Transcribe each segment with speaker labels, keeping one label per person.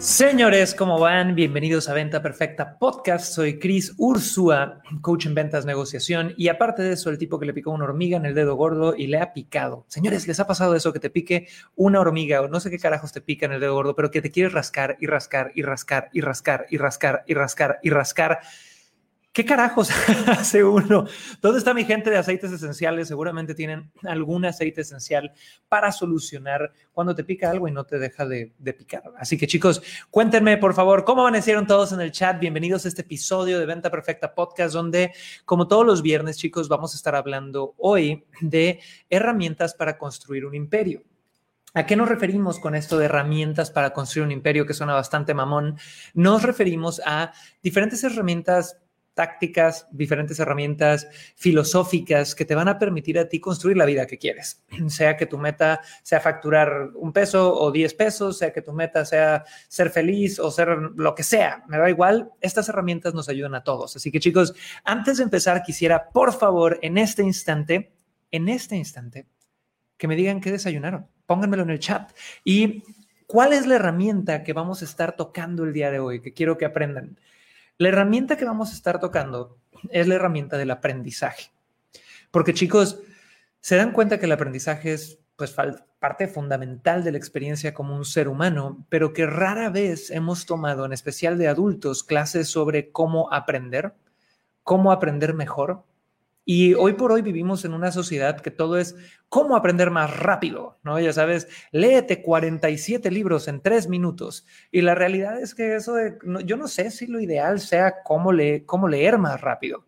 Speaker 1: Señores, ¿cómo van? Bienvenidos a Venta Perfecta Podcast. Soy Chris Ursúa, coach en ventas, negociación y aparte de eso, el tipo que le picó una hormiga en el dedo gordo y le ha picado. Señores, ¿les ha pasado eso que te pique una hormiga o no sé qué carajos te pica en el dedo gordo, pero que te quieres rascar y rascar y rascar y rascar y rascar y rascar y rascar? ¿Qué carajos hace uno? ¿Dónde está mi gente de aceites esenciales? Seguramente tienen algún aceite esencial para solucionar cuando te pica algo y no te deja de, picar. Así que chicos, cuéntenme por favor cómo amanecieron todos en el chat. Bienvenidos a este episodio de Venta Perfecta Podcast, donde como todos los viernes chicos vamos a estar hablando hoy de herramientas para construir un imperio. ¿A qué nos referimos con esto de herramientas para construir un imperio que suena bastante mamón? Nos referimos a diferentes herramientas tácticas, diferentes herramientas filosóficas que te van a permitir a ti construir la vida que quieres. Sea que tu meta sea facturar un peso o 10 pesos, sea que tu meta sea ser feliz o ser lo que sea, me da igual. Estas herramientas nos ayudan a todos. Así que chicos, antes de empezar, quisiera, por favor, en este instante, en este instante, que me digan qué desayunaron. Pónganmelo en el chat. Y cuál es la herramienta que vamos a estar tocando el día de hoy, que quiero que aprendan. La herramienta que vamos a estar tocando es la herramienta del aprendizaje. Porque chicos, se dan cuenta que el aprendizaje es pues parte fundamental de la experiencia como un ser humano, pero que rara vez hemos tomado, en especial de adultos, clases sobre cómo aprender, cómo aprender mejor, y hoy por hoy vivimos en una sociedad que todo es cómo aprender más rápido, ¿no? Ya sabes, léete 47 libros en tres minutos. Y la realidad es que eso, de, yo no sé si lo ideal sea cómo, cómo leer más rápido.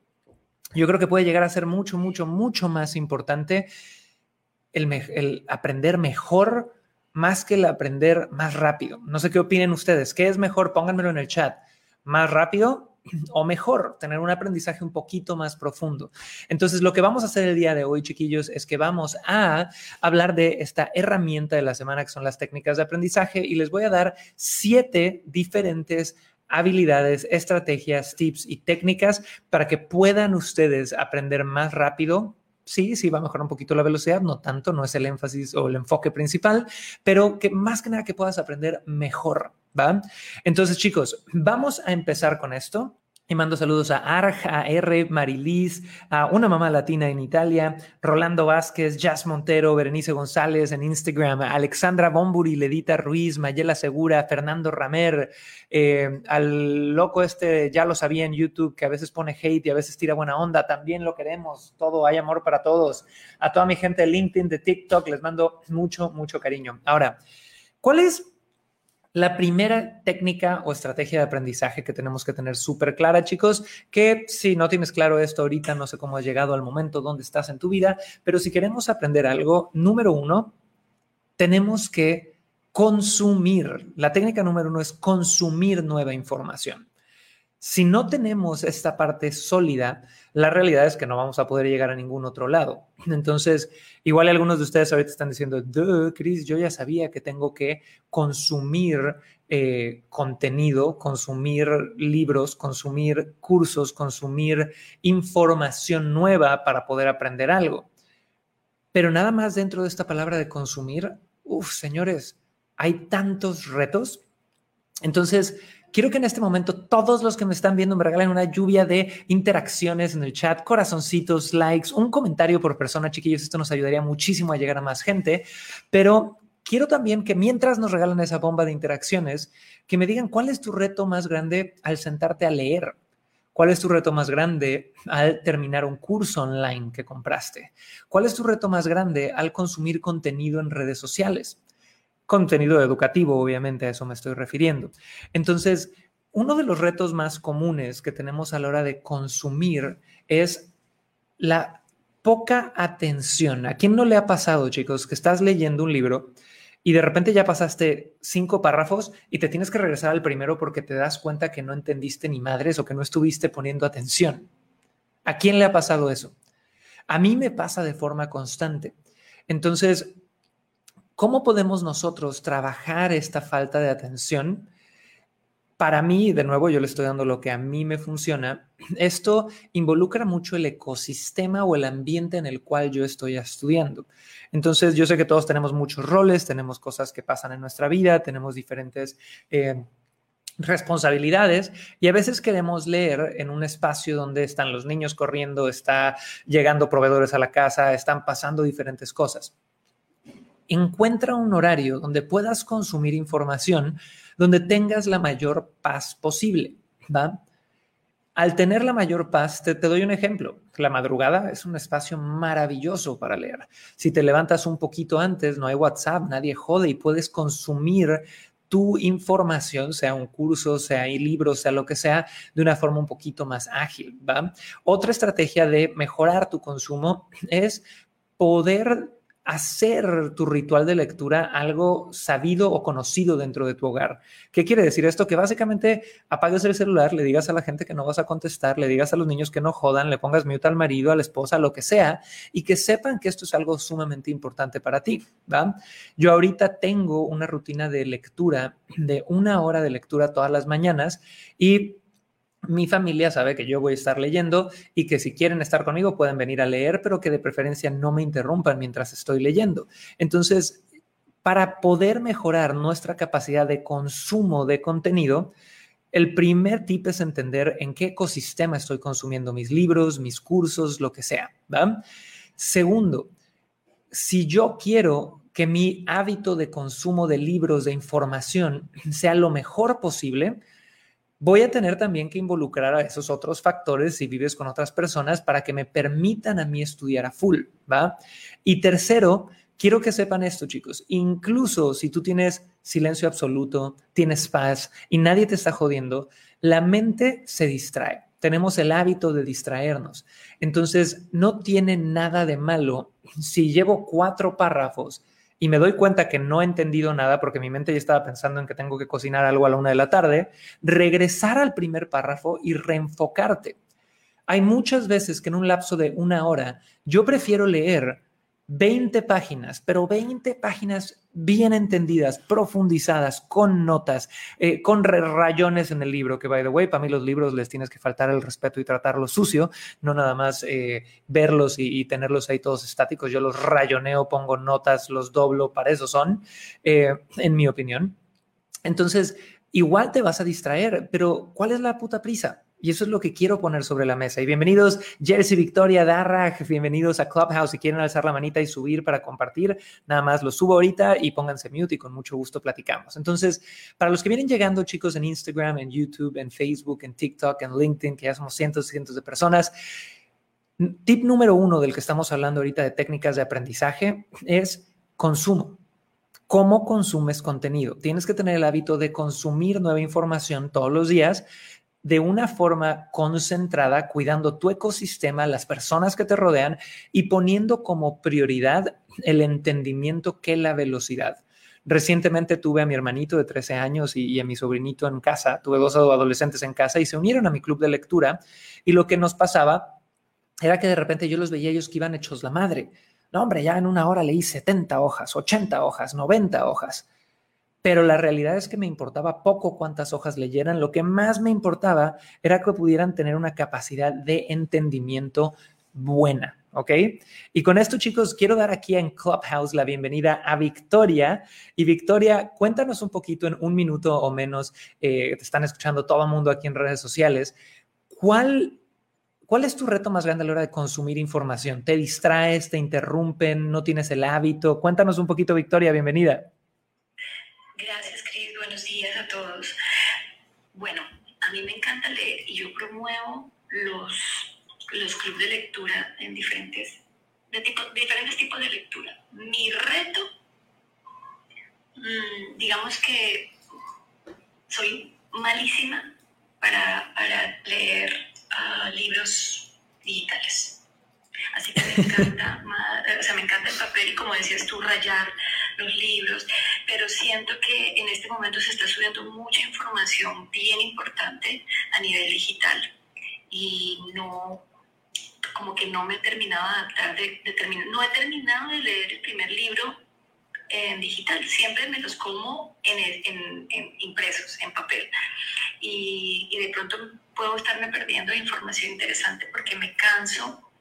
Speaker 1: Yo creo que puede llegar a ser mucho, mucho, mucho más importante el, el aprender mejor más que el aprender más rápido. No sé qué opinen ustedes. ¿Qué es mejor? Pónganmelo en el chat. ¿Más rápido o mejor, tener un aprendizaje un poquito más profundo. Entonces, lo que vamos a hacer el día de hoy, chiquillos, es que vamos a hablar de esta herramienta de la semana que son las técnicas de aprendizaje y les voy a dar siete diferentes habilidades, estrategias, tips y técnicas para que puedan ustedes aprender más rápido sí, sí va a mejorar un poquito la velocidad, no tanto, no es el énfasis o el enfoque principal, pero que más que nada que puedas aprender mejor. Entonces, chicos, vamos a empezar con esto. Y mando saludos a Arj, a R, Marilis, a una mamá latina en Italia, Rolando Vázquez, Jazz Montero, Berenice González en Instagram, Alexandra Bomburi, Ledita Ruiz, Mayela Segura, Fernando Ramer, eh, al loco este, ya lo sabía en YouTube, que a veces pone hate y a veces tira buena onda, también lo queremos, todo, hay amor para todos. A toda mi gente de LinkedIn, de TikTok, les mando mucho, mucho cariño. Ahora, ¿cuál es la primera técnica o estrategia de aprendizaje que tenemos que tener súper clara, chicos, que si no tienes claro esto ahorita, no sé cómo has llegado al momento donde estás en tu vida, pero si queremos aprender algo, número uno, tenemos que consumir. La técnica número uno es consumir nueva información. Si no tenemos esta parte sólida, la realidad es que no vamos a poder llegar a ningún otro lado. Entonces, igual algunos de ustedes ahorita están diciendo, Chris, yo ya sabía que tengo que consumir eh, contenido, consumir libros, consumir cursos, consumir información nueva para poder aprender algo. Pero nada más dentro de esta palabra de consumir, uff, señores, hay tantos retos. Entonces, Quiero que en este momento todos los que me están viendo me regalen una lluvia de interacciones en el chat, corazoncitos, likes, un comentario por persona, chiquillos. Esto nos ayudaría muchísimo a llegar a más gente. Pero quiero también que mientras nos regalan esa bomba de interacciones, que me digan cuál es tu reto más grande al sentarte a leer. ¿Cuál es tu reto más grande al terminar un curso online que compraste? ¿Cuál es tu reto más grande al consumir contenido en redes sociales? Contenido educativo, obviamente a eso me estoy refiriendo. Entonces, uno de los retos más comunes que tenemos a la hora de consumir es la poca atención. ¿A quién no le ha pasado, chicos, que estás leyendo un libro y de repente ya pasaste cinco párrafos y te tienes que regresar al primero porque te das cuenta que no entendiste ni madres o que no estuviste poniendo atención? ¿A quién le ha pasado eso? A mí me pasa de forma constante. Entonces, ¿cómo podemos nosotros trabajar esta falta de atención? Para mí, de nuevo, yo le estoy dando lo que a mí me funciona. Esto involucra mucho el ecosistema o el ambiente en el cual yo estoy estudiando. Entonces, yo sé que todos tenemos muchos roles, tenemos cosas que pasan en nuestra vida, tenemos diferentes... Eh, responsabilidades y a veces queremos leer en un espacio donde están los niños corriendo, está llegando proveedores a la casa, están pasando diferentes cosas. Encuentra un horario donde puedas consumir información donde tengas la mayor paz posible, ¿va? Al tener la mayor paz, te, te, doy un ejemplo. La madrugada es un espacio maravilloso para leer. Si te levantas un poquito antes, no hay WhatsApp, nadie jode y puedes consumir tu información, sea un curso, sea libros, sea lo que sea, de una forma un poquito más ágil. ¿va? Otra estrategia de mejorar tu consumo es poder hacer tu ritual de lectura algo sabido o conocido dentro de tu hogar. ¿Qué quiere decir esto? Que básicamente apagues el celular, le digas a la gente que no vas a contestar, le digas a los niños que no jodan, le pongas mute al marido, a la esposa, lo que sea, y que sepan que esto es algo sumamente importante para ti. ¿va? Yo ahorita tengo una rutina de lectura de una hora de lectura todas las mañanas y mi familia sabe que yo voy a estar leyendo y que si quieren estar conmigo pueden venir a leer, pero que de preferencia no me interrumpan mientras estoy leyendo. Entonces, para poder mejorar nuestra capacidad de consumo de contenido, el primer tip es entender en qué ecosistema estoy consumiendo mis libros, mis cursos, lo que sea. Segundo, si yo quiero que mi hábito de consumo de libros, de información, sea lo mejor posible, voy a tener también que involucrar a esos otros factores si vives con otras personas para que me permitan a mí estudiar a full, ¿va? Y tercero, quiero que sepan esto, chicos, incluso si tú tienes silencio absoluto, tienes paz y nadie te está jodiendo, la mente se distrae. Tenemos el hábito de distraernos. Entonces, no tiene nada de malo si llevo cuatro párrafos y me doy cuenta que no he entendido nada porque mi mente ya estaba pensando en que tengo que cocinar algo a la una de la tarde, regresar al primer párrafo y reenfocarte. Hay muchas veces que en un lapso de una hora yo prefiero leer 20 páginas, pero 20 páginas bien entendidas, profundizadas, con notas, eh, con rayones en el libro, que by the way, para mí los libros les tienes que faltar el respeto y tratarlos sucio, no nada más eh, verlos y, tenerlos ahí todos estáticos, yo los rayoneo, pongo notas, los doblo, para eso son, eh, en mi opinión. Entonces, igual te vas a distraer, pero ¿cuál es la puta prisa? Y eso es lo que quiero poner sobre la mesa. Y bienvenidos, Jersey Victoria Darra, bienvenidos a Clubhouse. Si quieren alzar la manita y subir para compartir, nada más lo subo ahorita y pónganse mute y con mucho gusto platicamos. Entonces, para los que vienen llegando, chicos, en Instagram, en YouTube, en Facebook, en TikTok, en LinkedIn, que ya somos cientos y cientos de personas, tip número uno del que estamos hablando ahorita de técnicas de aprendizaje es consumo. ¿Cómo consumes contenido? Tienes que tener el hábito de consumir nueva información todos los días de una forma concentrada, cuidando tu ecosistema, las personas que te rodean y poniendo como prioridad el entendimiento que la velocidad. Recientemente tuve a mi hermanito de 13 años y, a mi sobrinito en casa, tuve dos adolescentes en casa y se unieron a mi club de lectura y lo que nos pasaba era que de repente yo los veía ellos que iban hechos la madre. No, hombre, ya en una hora leí 70 hojas, 80 hojas, 90 hojas pero la realidad es que me importaba poco cuántas hojas leyeran, lo que más me importaba era que pudieran tener una capacidad de entendimiento buena. ¿ok? Y con esto, chicos, quiero dar aquí en Clubhouse la bienvenida a Victoria. Y Victoria, cuéntanos un poquito en un minuto o menos, eh, te están escuchando todo el mundo aquí en redes sociales, ¿cuál, ¿cuál es tu reto más grande a la hora de consumir información? ¿Te distraes, te interrumpen, no tienes el hábito? Cuéntanos un poquito, Victoria, bienvenida.
Speaker 2: Gracias, Cris. Buenos días a todos. Bueno, a mí me encanta leer y yo promuevo los, los clubes de lectura en diferentes, de diferentes tipos de lectura. Mi reto, mm, digamos que soy malísima para, leer ah, libros digitales. Así que me encanta, o sea, me encanta el papel y como decías tú, rayar los libros, pero siento que en este momento se está subiendo mucha información bien importante a nivel digital y no, como que no me he terminado de adaptar, de, terminar. no he terminado de leer el primer libro en digital, siempre me los como en, en, impresos, en papel. Y, y, de pronto puedo estarme perdiendo información interesante porque me canso,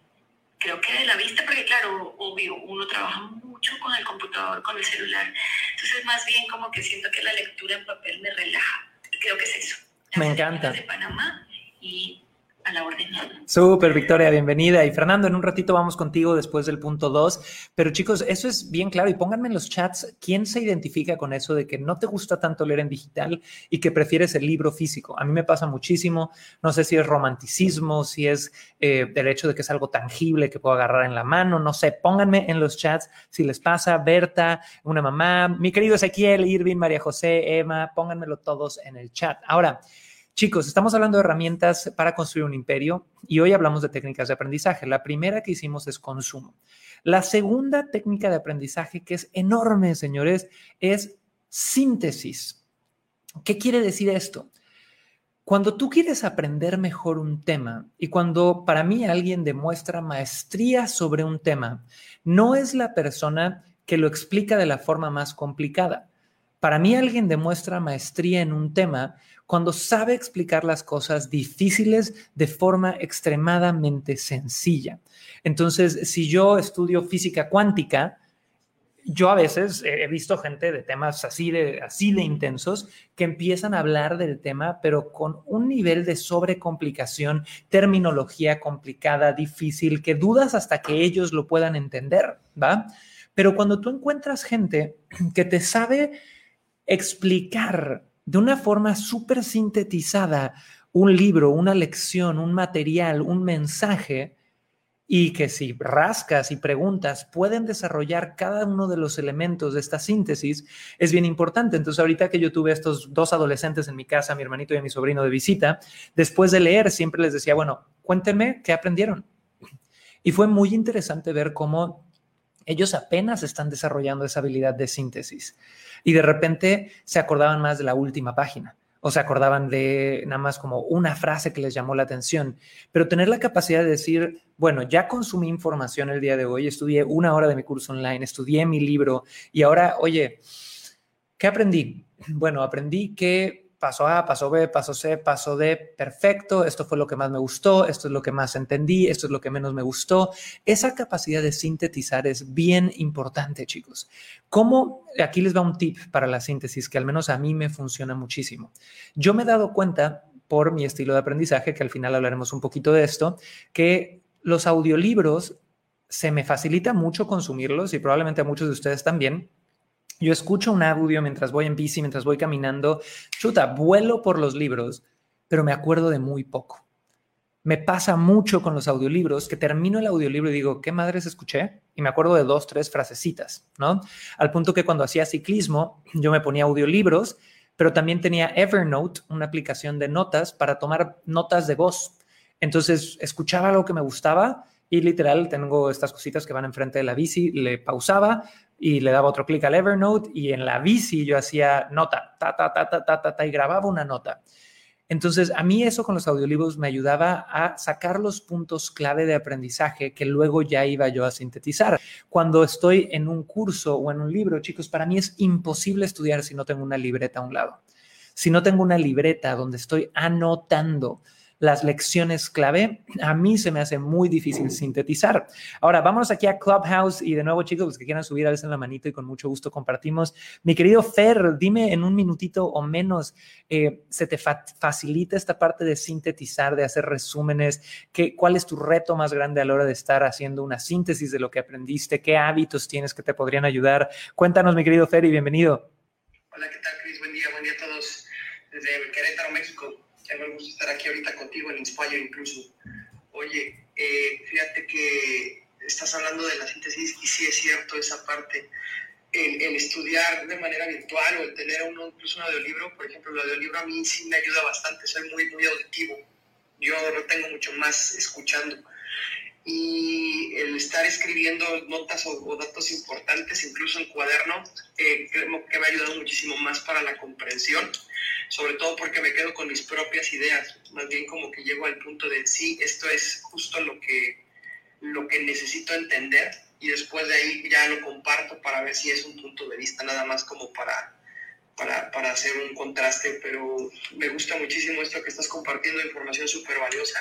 Speaker 2: creo que de la vista, porque claro, obvio, uno trabaja mucho con el computador, con el celular. Entonces, más bien como que siento que la lectura en papel me relaja. Creo que es eso.
Speaker 1: me encanta.
Speaker 2: De Panamá y a la orden.
Speaker 1: Súper, Victoria, bienvenida. Y Fernando, en un ratito vamos contigo después del punto 2. Pero chicos, eso es bien claro y pónganme en los chats quién se identifica con eso de que no te gusta tanto leer en digital y que prefieres el libro físico. A mí me pasa muchísimo. No sé si es romanticismo, si es eh, el hecho de que es algo tangible que puedo agarrar en la mano. No sé, pónganme en los chats si les pasa. Berta, una mamá, mi querido Ezequiel, Irving, María José, Emma, pónganmelo todos en el chat. Ahora, Chicos, estamos hablando de herramientas para construir un imperio y hoy hablamos de técnicas de aprendizaje. La primera que hicimos es consumo. La segunda técnica de aprendizaje, que es enorme, señores, es síntesis. ¿Qué quiere decir esto? Cuando tú quieres aprender mejor un tema y cuando para mí alguien demuestra maestría sobre un tema, no es la persona que lo explica de la forma más complicada. Para mí alguien demuestra maestría en un tema cuando sabe explicar las cosas difíciles de forma extremadamente sencilla. Entonces, si yo estudio física cuántica, yo a veces he visto gente de temas así de, así de intensos que empiezan a hablar del tema, pero con un nivel de sobrecomplicación, terminología complicada, difícil, que dudas hasta que ellos lo puedan entender, ¿va? Pero cuando tú encuentras gente que te sabe explicar de una forma súper sintetizada un libro, una lección, un material, un mensaje, y que si rascas y preguntas pueden desarrollar cada uno de los elementos de esta síntesis, es bien importante. Entonces, ahorita que yo tuve estos dos adolescentes en mi casa, mi hermanito y a mi sobrino de visita, después de leer siempre les decía, bueno, cuéntenme qué aprendieron. Y fue muy interesante ver cómo ellos apenas están desarrollando esa habilidad de síntesis y de repente se acordaban más de la última página o se acordaban de nada más como una frase que les llamó la atención, pero tener la capacidad de decir, bueno, ya consumí información el día de hoy, estudié una hora de mi curso online, estudié mi libro y ahora, oye, ¿qué aprendí? Bueno, aprendí que paso A, paso B, paso C, paso D, perfecto, esto fue lo que más me gustó, esto es lo que más entendí, esto es lo que menos me gustó. Esa capacidad de sintetizar es bien importante, chicos. ¿Cómo? Aquí les va un tip para la síntesis que al menos a mí me funciona muchísimo. Yo me he dado cuenta por mi estilo de aprendizaje, que al final hablaremos un poquito de esto, que los audiolibros se me facilita mucho consumirlos y probablemente a muchos de ustedes también yo escucho un audio mientras voy en bici, mientras voy caminando. Chuta, vuelo por los libros, pero me acuerdo de muy poco. Me pasa mucho con los audiolibros que termino el audiolibro y digo, ¿qué madres escuché? Y me acuerdo de dos, tres frasecitas, ¿no? Al punto que cuando hacía ciclismo, yo me ponía audiolibros, pero también tenía Evernote, una aplicación de notas para tomar notas de voz. Entonces, escuchaba algo que me gustaba y literal tengo estas cositas que van enfrente de la bici, le pausaba, y le daba otro clic al Evernote y en la bici yo hacía nota, ta, ta, ta, ta, ta, ta, ta, y grababa una nota. Entonces, a mí eso con los audiolibros me ayudaba a sacar los puntos clave de aprendizaje que luego ya iba yo a sintetizar. Cuando estoy en un curso o en un libro, chicos, para mí es imposible estudiar si no tengo una libreta a un lado. Si no tengo una libreta donde estoy anotando las lecciones clave, a mí se me hace muy difícil sintetizar. Ahora, vámonos aquí a Clubhouse y de nuevo, chicos, los que quieran subir a veces la manito y con mucho gusto compartimos. Mi querido Fer, dime en un minutito o menos, eh, ¿se te facilita esta parte de sintetizar, de hacer resúmenes? ¿Qué, ¿Cuál es tu reto más grande a la hora de estar haciendo una síntesis de lo que aprendiste? ¿Qué hábitos tienes que te podrían ayudar? Cuéntanos, mi querido Fer, y bienvenido.
Speaker 3: Hola, ¿qué tal, Cris? Buen día, buen día a todos desde Querétaro, México tengo el gusto estar aquí ahorita contigo en Inspire incluso. Oye, eh, fíjate que estás hablando de la síntesis y sí es cierto esa parte. El, estudiar de manera virtual o el tener uno, incluso un audiolibro, por ejemplo, el audiolibro a mí sí me ayuda bastante, soy muy, muy auditivo. Yo lo tengo mucho más escuchando. Y el estar escribiendo notas o, datos importantes, incluso en cuaderno, eh, creo que me ha ayudado muchísimo más para la comprensión sobre todo porque me quedo con mis propias ideas, más bien como que llego al punto de sí, esto es justo lo que, lo que necesito entender y después de ahí ya lo comparto para ver si es un punto de vista nada más como para, para, para hacer un contraste, pero me gusta muchísimo esto que estás compartiendo, información súper valiosa.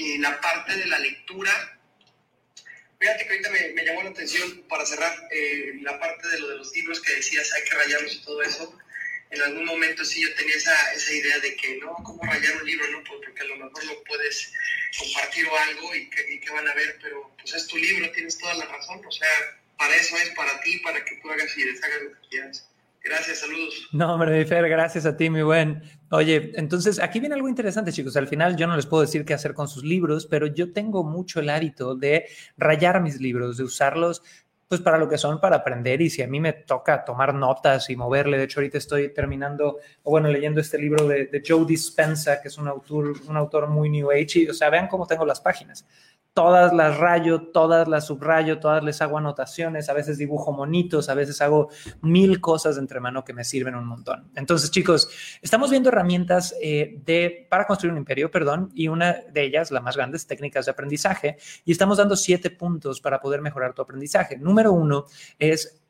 Speaker 3: Y la parte de la lectura, fíjate que ahorita me, llamó la atención para cerrar eh, la parte de lo de los libros que decías, hay que rayarlos y todo eso en algún momento sí yo tenía esa, esa idea de que, no, ¿cómo rayar un libro? No, pues porque a lo mejor lo puedes compartir o algo y que, van a ver, pero pues es tu libro, tienes toda la razón, o sea, para eso es, para ti, para que tú hagas y deshagas lo que quieras. Gracias, saludos.
Speaker 1: No, hombre, mi Fer, gracias a ti, mi buen. Oye, entonces aquí viene algo interesante, chicos. Al final yo no les puedo decir qué hacer con sus libros, pero yo tengo mucho el hábito de rayar mis libros, de usarlos pues para lo que son, para aprender. Y si a mí me toca tomar notas y moverle, de hecho ahorita estoy terminando, o bueno, leyendo este libro de, de Joe Dispensa, que es un autor, un autor muy New Age, y, o sea, vean cómo tengo las páginas todas las rayo, todas las subrayo, todas les hago anotaciones, a veces dibujo monitos, a veces hago mil cosas de entre mano que me sirven un montón. Entonces, chicos, estamos viendo herramientas eh, de, para construir un imperio, perdón, y una de ellas, la más grande, es técnicas de aprendizaje, y estamos dando siete puntos para poder mejorar tu aprendizaje. Número uno es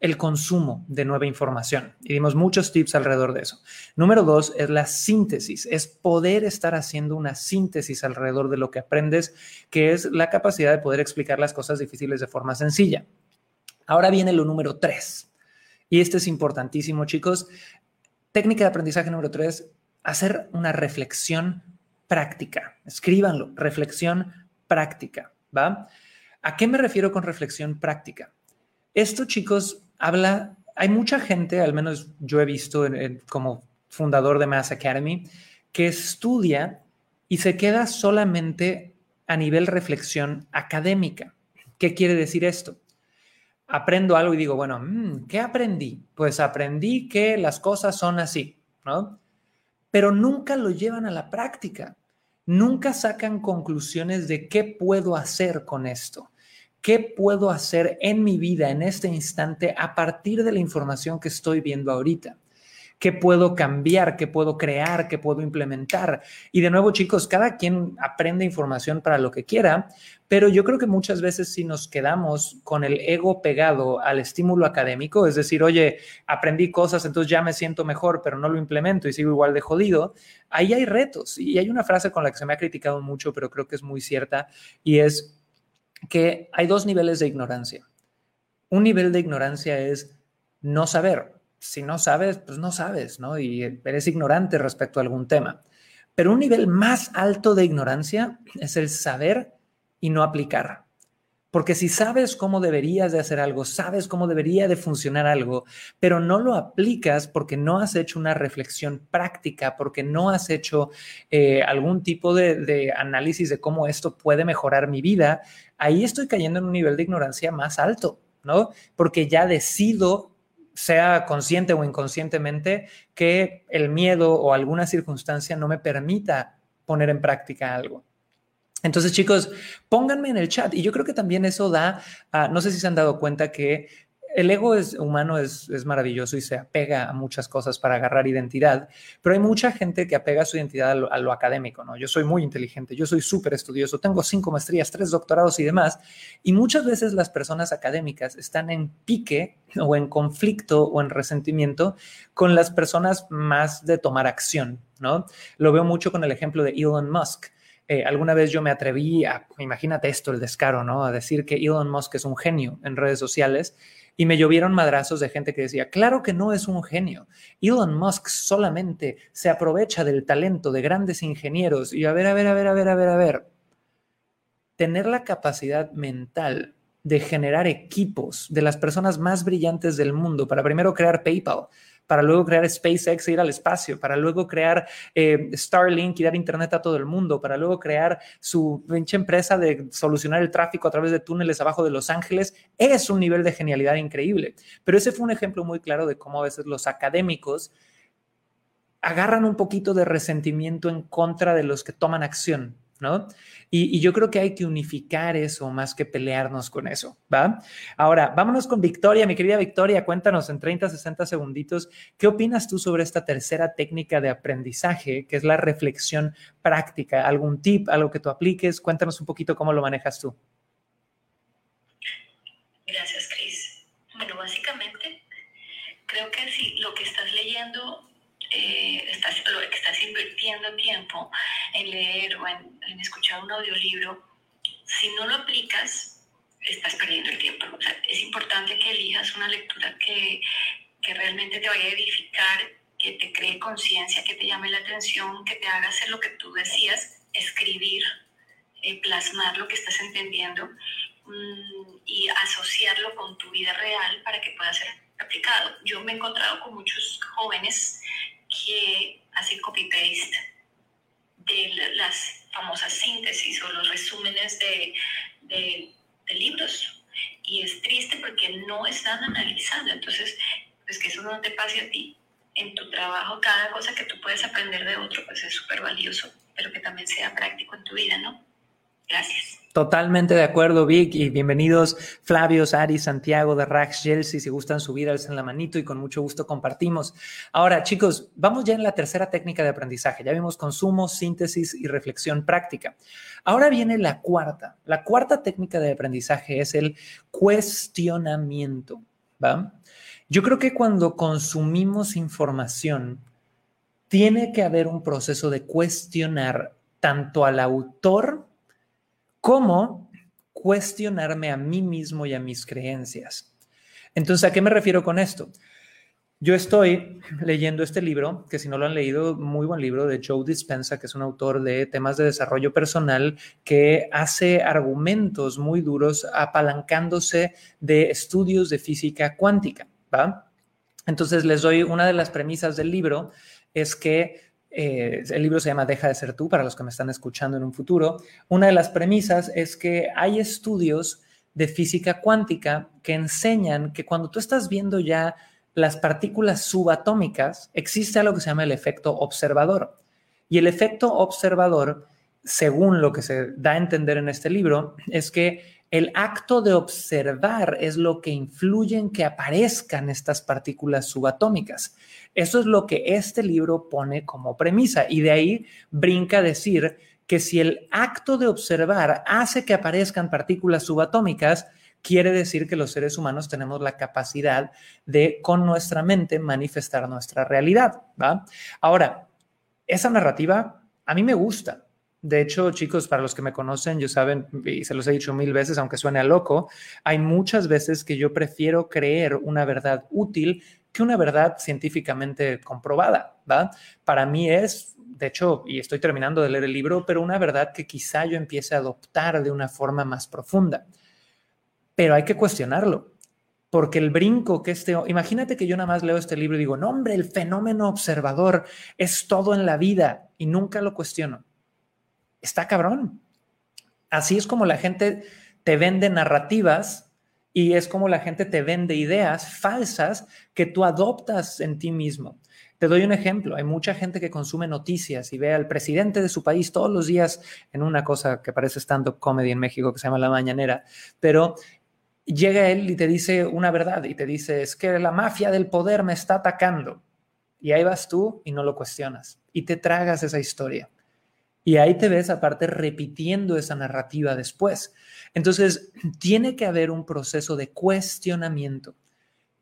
Speaker 1: el consumo de nueva información. Y dimos muchos tips alrededor de eso. Número dos es la síntesis, es poder estar haciendo una síntesis alrededor de lo que aprendes, que es la capacidad de poder explicar las cosas difíciles de forma sencilla. Ahora viene lo número tres. Y este es importantísimo, chicos. Técnica de aprendizaje número tres, hacer una reflexión práctica. Escríbanlo, reflexión práctica, ¿va? ¿A qué me refiero con reflexión práctica? Esto, chicos, habla, hay mucha gente, al menos yo he visto como fundador de Mass Academy, que estudia y se queda solamente a nivel reflexión académica. ¿Qué quiere decir esto? Aprendo algo y digo, bueno, mm, ¿qué aprendí? Pues aprendí que las cosas son así, ¿no? Pero nunca lo llevan a la práctica. Nunca sacan conclusiones de qué puedo hacer con esto. ¿Qué puedo hacer en mi vida en este instante a partir de la información que estoy viendo ahorita? ¿Qué puedo cambiar? ¿Qué puedo crear? ¿Qué puedo implementar? Y de nuevo, chicos, cada quien aprende información para lo que quiera, pero yo creo que muchas veces si nos quedamos con el ego pegado al estímulo académico, es decir, oye, aprendí cosas, entonces ya me siento mejor, pero no lo implemento y sigo igual de jodido, ahí hay retos. Y hay una frase con la que se me ha criticado mucho, pero creo que es muy cierta, y es que hay dos niveles de ignorancia. Un nivel de ignorancia es no saber. Si no sabes, pues no sabes, ¿no? Y eres ignorante respecto a algún tema. Pero un nivel más alto de ignorancia es el saber y no aplicar. Porque si sabes cómo deberías de hacer algo, sabes cómo debería de funcionar algo, pero no lo aplicas porque no has hecho una reflexión práctica, porque no has hecho eh, algún tipo de, de análisis de cómo esto puede mejorar mi vida, ahí estoy cayendo en un nivel de ignorancia más alto, ¿no? Porque ya decido sea consciente o inconscientemente, que el miedo o alguna circunstancia no me permita poner en práctica algo. Entonces, chicos, pónganme en el chat. Y yo creo que también eso da, no sé si se han dado cuenta que el ego es, humano es, maravilloso y se apega a muchas cosas para agarrar identidad, pero hay mucha gente que apega su identidad a lo, académico, ¿no? Yo soy muy inteligente, yo soy súper estudioso, tengo cinco maestrías, tres doctorados y demás, y muchas veces las personas académicas están en pique o en conflicto o en resentimiento con las personas más de tomar acción, ¿no? Lo veo mucho con el ejemplo de Elon Musk. Eh, alguna vez yo me atreví a, imagínate esto, el descaro, ¿no? A decir que Elon Musk es un genio en redes sociales y me llovieron madrazos de gente que decía, claro que no es un genio. Elon Musk solamente se aprovecha del talento de grandes ingenieros y a ver, a ver, a ver, a ver, a ver, a ver. Tener la capacidad mental de generar equipos de las personas más brillantes del mundo para primero crear PayPal, para luego crear SpaceX e ir al espacio, para luego crear eh, Starlink y dar internet a todo el mundo, para luego crear su pinche empresa de solucionar el tráfico a través de túneles abajo de Los Ángeles, es un nivel de genialidad increíble. Pero ese fue un ejemplo muy claro de cómo a veces los académicos agarran un poquito de resentimiento en contra de los que toman acción Y, yo creo que hay que unificar eso más que pelearnos con eso. Ahora, vámonos con Victoria, mi querida Victoria, cuéntanos en 30, 60 segunditos, ¿qué opinas tú sobre esta tercera técnica de aprendizaje, que es la reflexión práctica? ¿Algún tip, algo que tú apliques? Cuéntanos un poquito cómo lo manejas tú.
Speaker 2: Gracias, Cris. Bueno, básicamente, creo que lo que estás leyendo eh, estás, estás invirtiendo tiempo en leer o en, escuchar un audiolibro, si no lo aplicas, estás perdiendo el tiempo. es importante que elijas una lectura que, que realmente te vaya a edificar, que te cree conciencia, que te llame la atención, que te haga hacer lo que tú decías, escribir, eh, plasmar lo que estás entendiendo mm, y asociarlo con tu vida real para que pueda ser aplicado. Yo me he encontrado con muchos jóvenes que hacen copy-paste de las famosas síntesis o los resúmenes de, de, libros. Y es triste porque no están analizando. Entonces, pues que eso no te pase a ti. En tu trabajo, cada cosa que tú puedes aprender de otro, pues es súper valioso, pero que también sea práctico en tu vida, ¿no? Gracias.
Speaker 1: Totalmente de acuerdo, Vic, y bienvenidos Flavio, Ari, Santiago de Rax Chelsea. Si gustan subir, en la manito y con mucho gusto compartimos. Ahora, chicos, vamos ya en la tercera técnica de aprendizaje. Ya vimos consumo, síntesis y reflexión práctica. Ahora viene la cuarta. La cuarta técnica de aprendizaje es el cuestionamiento. ¿va? Yo creo que cuando consumimos información, tiene que haber un proceso de cuestionar tanto al autor cómo cuestionarme a mí mismo y a mis creencias. Entonces, ¿a qué me refiero con esto? Yo estoy leyendo este libro, que si no lo han leído, muy buen libro de Joe Dispensa, que es un autor de temas de desarrollo personal, que hace argumentos muy duros apalancándose de estudios de física cuántica, ¿va? Entonces les doy una de las premisas del libro, es que eh, el libro se llama Deja de ser tú, para los que me están escuchando en un futuro. Una de las premisas es que hay estudios de física cuántica que enseñan que cuando tú estás viendo ya las partículas subatómicas, existe algo que se llama el efecto observador. Y el efecto observador, según lo que se da a entender en este libro, es que el acto de observar es lo que influye en que aparezcan estas partículas subatómicas. Eso es lo que este libro pone como premisa y de ahí brinca decir que si el acto de observar hace que aparezcan partículas subatómicas, quiere decir que los seres humanos tenemos la capacidad de con nuestra mente manifestar nuestra realidad. Ahora, esa narrativa a mí me gusta de hecho, chicos, para los que me conocen, yo saben, y se los he dicho mil veces, aunque suene a loco, hay muchas veces que yo prefiero creer una verdad útil que una verdad científicamente comprobada, ¿va? Para mí es, de hecho, y estoy terminando de leer el libro, pero una verdad que quizá yo empiece a adoptar de una forma más profunda. Pero hay que cuestionarlo, porque el brinco que este, imagínate que yo nada más leo este libro y digo, no, hombre, el fenómeno observador es todo en la vida y nunca lo cuestiono está cabrón. Así es como la gente te vende narrativas y es como la gente te vende ideas falsas que tú adoptas en ti mismo. Te doy un ejemplo. Hay mucha gente que consume noticias y ve al presidente de su país todos los días en una cosa que parece stand-up comedy en México que se llama La Mañanera, pero llega él y te dice una verdad y te dice, es que la mafia del poder me está atacando. Y ahí vas tú y no lo cuestionas y te tragas esa historia. Y ahí te ves aparte repitiendo esa narrativa después. Entonces, tiene que haber un proceso de cuestionamiento.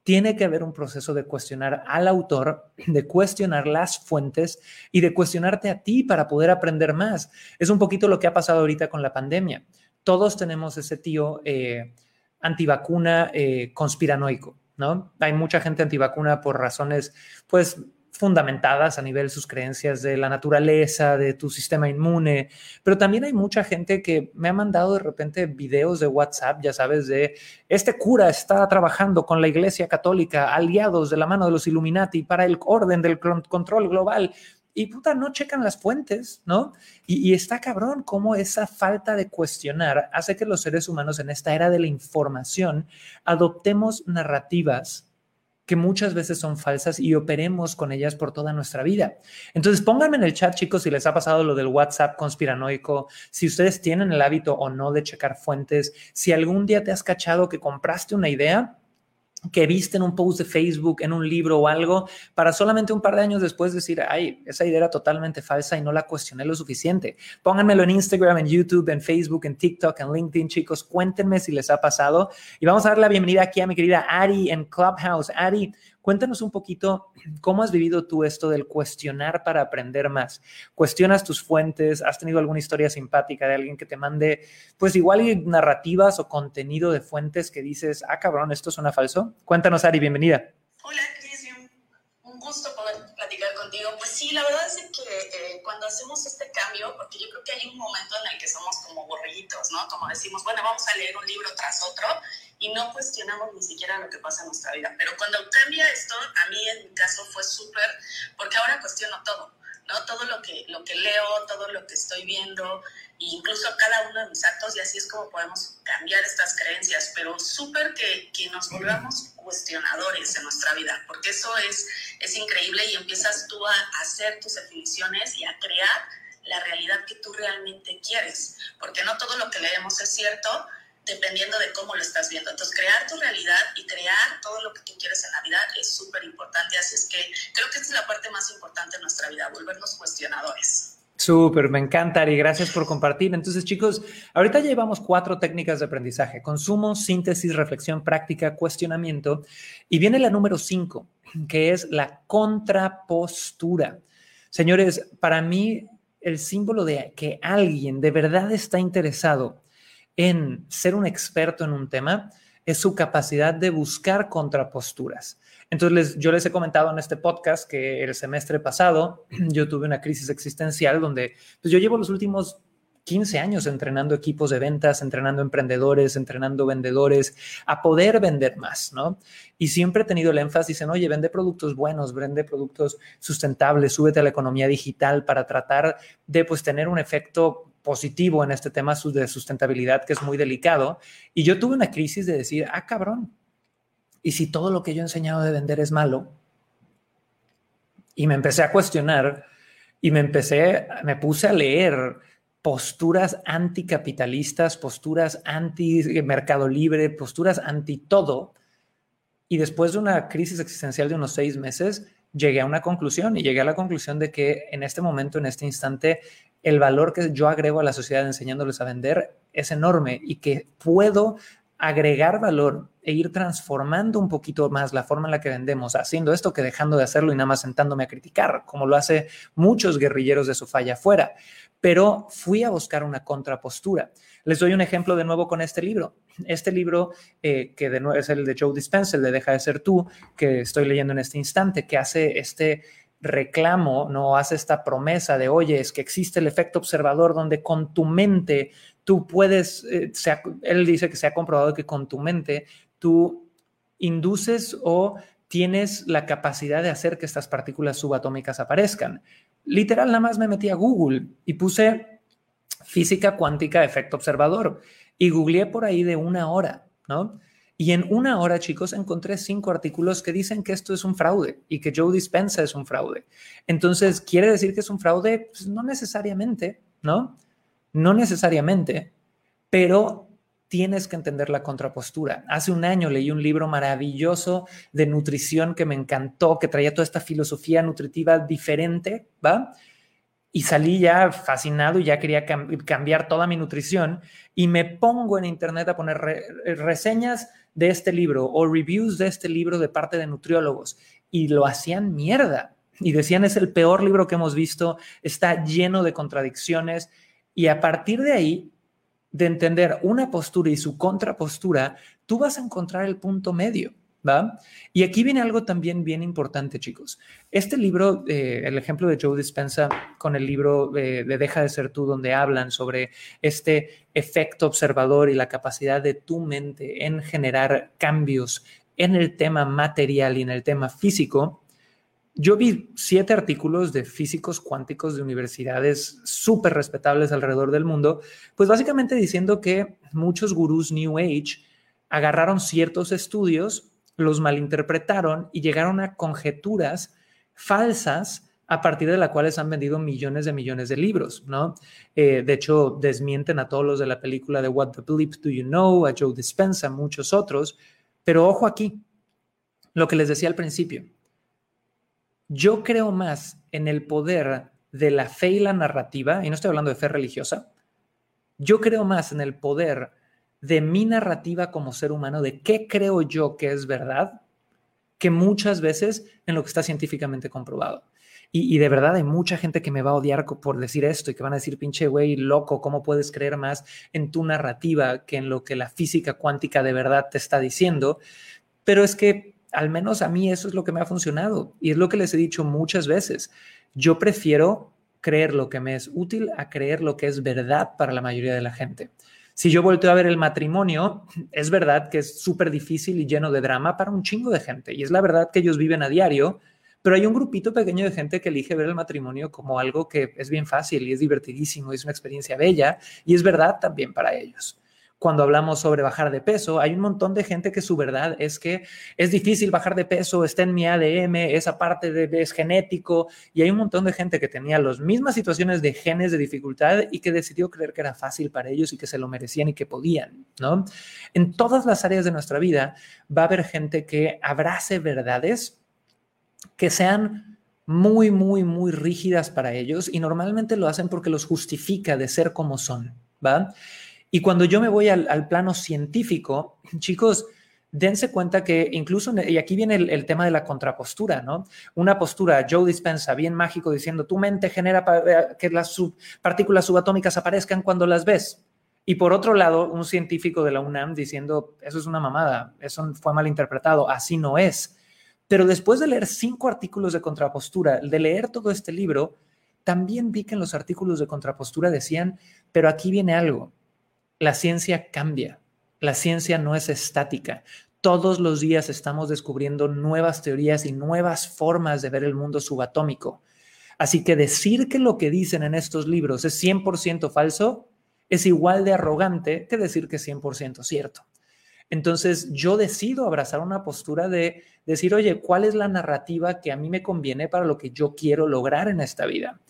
Speaker 1: Tiene que haber un proceso de cuestionar al autor, de cuestionar las fuentes y de cuestionarte a ti para poder aprender más. Es un poquito lo que ha pasado ahorita con la pandemia. Todos tenemos ese tío eh, antivacuna eh, conspiranoico, ¿no? Hay mucha gente antivacuna por razones, pues, fundamentadas a nivel sus creencias de la naturaleza, de tu sistema inmune, pero también hay mucha gente que me ha mandado de repente videos de WhatsApp, ya sabes, de este cura está trabajando con la Iglesia Católica, aliados de la mano de los Illuminati para el orden del control global. Y puta, no checan las fuentes, ¿no? Y, y está cabrón cómo esa falta de cuestionar hace que los seres humanos en esta era de la información adoptemos narrativas que muchas veces son falsas y operemos con ellas por toda nuestra vida. Entonces, pónganme en el chat, chicos, si les ha pasado lo del WhatsApp conspiranoico, si ustedes tienen el hábito o no de checar fuentes, si algún día te has cachado que compraste una idea que viste en un post de Facebook, en un libro o algo, para solamente un par de años después decir, ay, esa idea era totalmente falsa y no la cuestioné lo suficiente. Pónganmelo en Instagram, en YouTube, en Facebook, en TikTok, en LinkedIn, chicos. Cuéntenme si les ha pasado. Y vamos a dar la bienvenida aquí a mi querida Ari en Clubhouse. Ari, Cuéntanos un poquito cómo has vivido tú esto del cuestionar para aprender más. ¿Cuestionas tus fuentes? ¿Has tenido alguna historia simpática de alguien que te mande, pues igual narrativas o contenido de fuentes que dices, ah, cabrón, esto suena falso? Cuéntanos, Ari, bienvenida.
Speaker 4: Hola, Cris, un gusto poder platicar contigo. Pues sí, la verdad es que eh, cuando hacemos este cambio, porque yo creo que hay un momento en el que somos como borreguitos, ¿no? Como decimos, bueno, vamos a leer un libro tras otro y no cuestionamos ni siquiera lo que pasa en nuestra vida. Pero cuando cambia esto, a mí en mi caso fue súper, porque ahora cuestiono todo, ¿no? Todo lo que, lo que leo, todo lo que estoy viendo, incluso cada uno de mis actos, y así es como podemos cambiar estas creencias, pero súper que, que nos volvamos cuestionadores en nuestra vida, porque eso es, es increíble y empiezas tú a hacer tus definiciones y a crear la realidad que tú realmente quieres, porque no todo lo que leemos es cierto, dependiendo de cómo lo estás viendo. Entonces, crear tu realidad y crear todo lo que tú quieres en la vida es súper importante. Así es que creo que esta es la parte más importante de nuestra vida, volvernos cuestionadores.
Speaker 1: Súper, me encanta, y Gracias por compartir. Entonces, chicos, ahorita llevamos cuatro técnicas de aprendizaje: consumo, síntesis, reflexión, práctica, cuestionamiento. Y viene la número cinco, que es la contrapostura. Señores, para mí, el símbolo de que alguien de verdad está interesado en ser un experto en un tema es su capacidad de buscar contraposturas. Entonces, yo les he comentado en este podcast que el semestre pasado yo tuve una crisis existencial donde pues, yo llevo los últimos 15 años entrenando equipos de ventas, entrenando emprendedores, entrenando vendedores a poder vender más, ¿no? Y siempre he tenido el énfasis en, oye, vende productos buenos, vende productos sustentables, súbete a la economía digital para tratar de, pues, tener un efecto positivo en este tema de sustentabilidad que es muy delicado. Y yo tuve una crisis de decir, ah, cabrón, ¿y si todo lo que yo he enseñado de vender es malo? Y me empecé a cuestionar y me empecé, me puse a leer posturas anticapitalistas, posturas anti-mercado libre, posturas anti todo. Y después de una crisis existencial de unos seis meses, llegué a una conclusión y llegué a la conclusión de que en este momento, en este instante, el valor que yo agrego a la sociedad enseñándoles a vender es enorme y que puedo agregar valor e ir transformando un poquito más la forma en la que vendemos, haciendo esto que dejando de hacerlo y nada más sentándome a criticar, como lo hace muchos guerrilleros de su falla afuera. Pero fui a buscar una contrapostura. Les doy un ejemplo de nuevo con este libro. Este libro, eh, que de nuevo es el de Joe Dispenza, el de Deja de ser tú, que estoy leyendo en este instante, que hace este reclamo, no hace esta promesa de, oye, es que existe el efecto observador donde con tu mente tú puedes, eh, él dice que se ha comprobado que con tu mente tú induces o tienes la capacidad de hacer que estas partículas subatómicas aparezcan. Literal, nada más me metí a Google y puse física cuántica efecto observador y googleé por ahí de una hora, ¿no? Y en una hora, chicos, encontré cinco artículos que dicen que esto es un fraude y que Joe Dispensa es un fraude. Entonces, ¿quiere decir que es un fraude? Pues no necesariamente, ¿no? No necesariamente, pero tienes que entender la contrapostura. Hace un año leí un libro maravilloso de nutrición que me encantó, que traía toda esta filosofía nutritiva diferente, ¿va? y salí ya fascinado y ya quería cambiar toda mi nutrición y me pongo en internet a poner reseñas de este libro o reviews de este libro de parte de nutriólogos y lo hacían mierda y decían es el peor libro que hemos visto, está lleno de contradicciones y a partir de ahí, de entender una postura y su contrapostura, tú vas a encontrar el punto medio. ¿Va? Y aquí viene algo también bien importante, chicos. Este libro, eh, el ejemplo de Joe Dispensa con el libro de Deja de ser tú, donde hablan sobre este efecto observador y la capacidad de tu mente en generar cambios en el tema material y en el tema físico, yo vi siete artículos de físicos cuánticos de universidades súper respetables alrededor del mundo, pues básicamente diciendo que muchos gurús New Age agarraron ciertos estudios los malinterpretaron y llegaron a conjeturas falsas a partir de las cuales han vendido millones de millones de libros, ¿no? Eh, de hecho, desmienten a todos los de la película de What the Bleep Do You Know, a Joe Dispenza, muchos otros, pero ojo aquí, lo que les decía al principio, yo creo más en el poder de la fe y la narrativa, y no estoy hablando de fe religiosa, yo creo más en el poder de mi narrativa como ser humano, de qué creo yo que es verdad, que muchas veces en lo que está científicamente comprobado. Y, de verdad hay mucha gente que me va a odiar por decir esto y que van a decir, pinche güey, loco, ¿cómo puedes creer más en tu narrativa que en lo que la física cuántica de verdad te está diciendo? Pero es que al menos a mí eso es lo que me ha funcionado y es lo que les he dicho muchas veces. Yo prefiero creer lo que me es útil a creer lo que es verdad para la mayoría de la gente. Si yo volteo a ver el matrimonio, es verdad que es súper difícil y lleno de drama para un chingo de gente. Y es la verdad que ellos viven a diario, pero hay un grupito pequeño de gente que elige ver el matrimonio como algo que es bien fácil y es divertidísimo, y es una experiencia bella y es verdad también para ellos cuando hablamos sobre bajar de peso, hay un montón de gente que su verdad es que es difícil bajar de peso, está en mi ADM, esa parte de, es genético, y hay un montón de gente que tenía las mismas situaciones de genes de dificultad y que decidió creer que era fácil para ellos y que se lo merecían y que podían, ¿no? En todas las áreas de nuestra vida va a haber gente que abrace verdades que sean muy, muy, muy rígidas para ellos y normalmente lo hacen porque los justifica de ser como son, ¿va? Y cuando yo me voy al, plano científico, chicos, dense cuenta que incluso, y aquí viene el, tema de la contrapostura, ¿no? Una postura, Joe Dispensa, bien mágico, diciendo, tu mente genera eh, que las partículas subatómicas aparezcan cuando las ves. Y por otro lado, un científico de la UNAM diciendo, eso es una mamada, eso fue mal interpretado, así no es. Pero después de leer cinco artículos de contrapostura, de leer todo este libro, también vi que en los artículos de contrapostura decían, pero aquí viene algo, la ciencia cambia, la ciencia no es estática. Todos los días estamos descubriendo nuevas teorías y nuevas formas de ver el mundo subatómico. Así que decir que lo que dicen en estos libros es 100% falso es igual de arrogante que decir que es 100% cierto. Entonces yo decido abrazar una postura de decir, oye, ¿cuál es la narrativa que a mí me conviene para lo que yo quiero lograr en esta vida?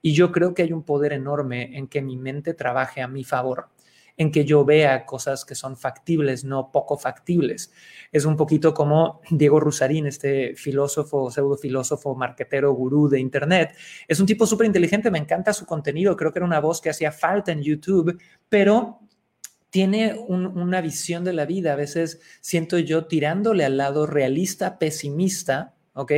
Speaker 1: Y yo creo que hay un poder enorme en que mi mente trabaje a mi favor en que yo vea cosas que son factibles, no poco factibles. Es un poquito como Diego Rusarín, este filósofo, pseudo filósofo, marquetero, gurú de Internet. Es un tipo súper inteligente, me encanta su contenido, creo que era una voz que hacía falta en YouTube, pero tiene una visión de la vida, a veces siento yo tirándole al lado realista, pesimista, ¿ok?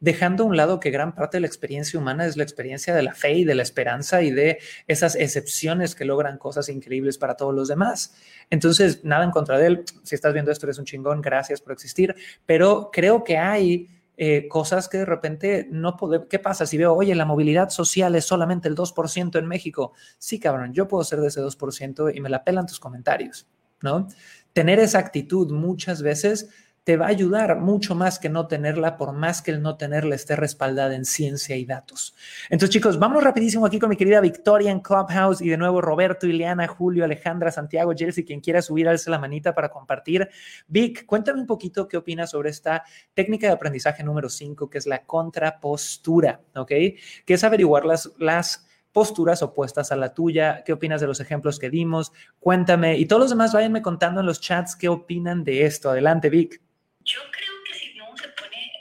Speaker 1: Dejando a un lado que gran parte de la experiencia humana es la experiencia de la fe y de la esperanza y de esas excepciones que logran cosas increíbles para todos los demás. Entonces, nada en contra de él. Si estás viendo esto, eres un chingón, gracias por existir. Pero creo que hay eh, cosas que de repente no podemos. ¿Qué pasa si veo, oye, la movilidad social es solamente el 2% en México? Sí, cabrón, yo puedo ser de ese 2% y me la pelan tus comentarios, ¿no? Tener esa actitud muchas veces te va a ayudar mucho más que no tenerla, por más que el no tenerla esté respaldada en ciencia y datos. Entonces, chicos, vamos rapidísimo aquí con mi querida Victoria en Clubhouse y de nuevo Roberto, Ileana, Julio, Alejandra, Santiago, Jersey, quien quiera subir, alce la manita para compartir. Vic, cuéntame un poquito qué opinas sobre esta técnica de aprendizaje número 5, que es la contrapostura, ¿ok? Que es averiguar las, las posturas opuestas a la tuya, qué opinas de los ejemplos que dimos, cuéntame y todos los demás váyanme contando en los chats qué opinan de esto. Adelante, Vic.
Speaker 2: Yo creo que si uno se pone,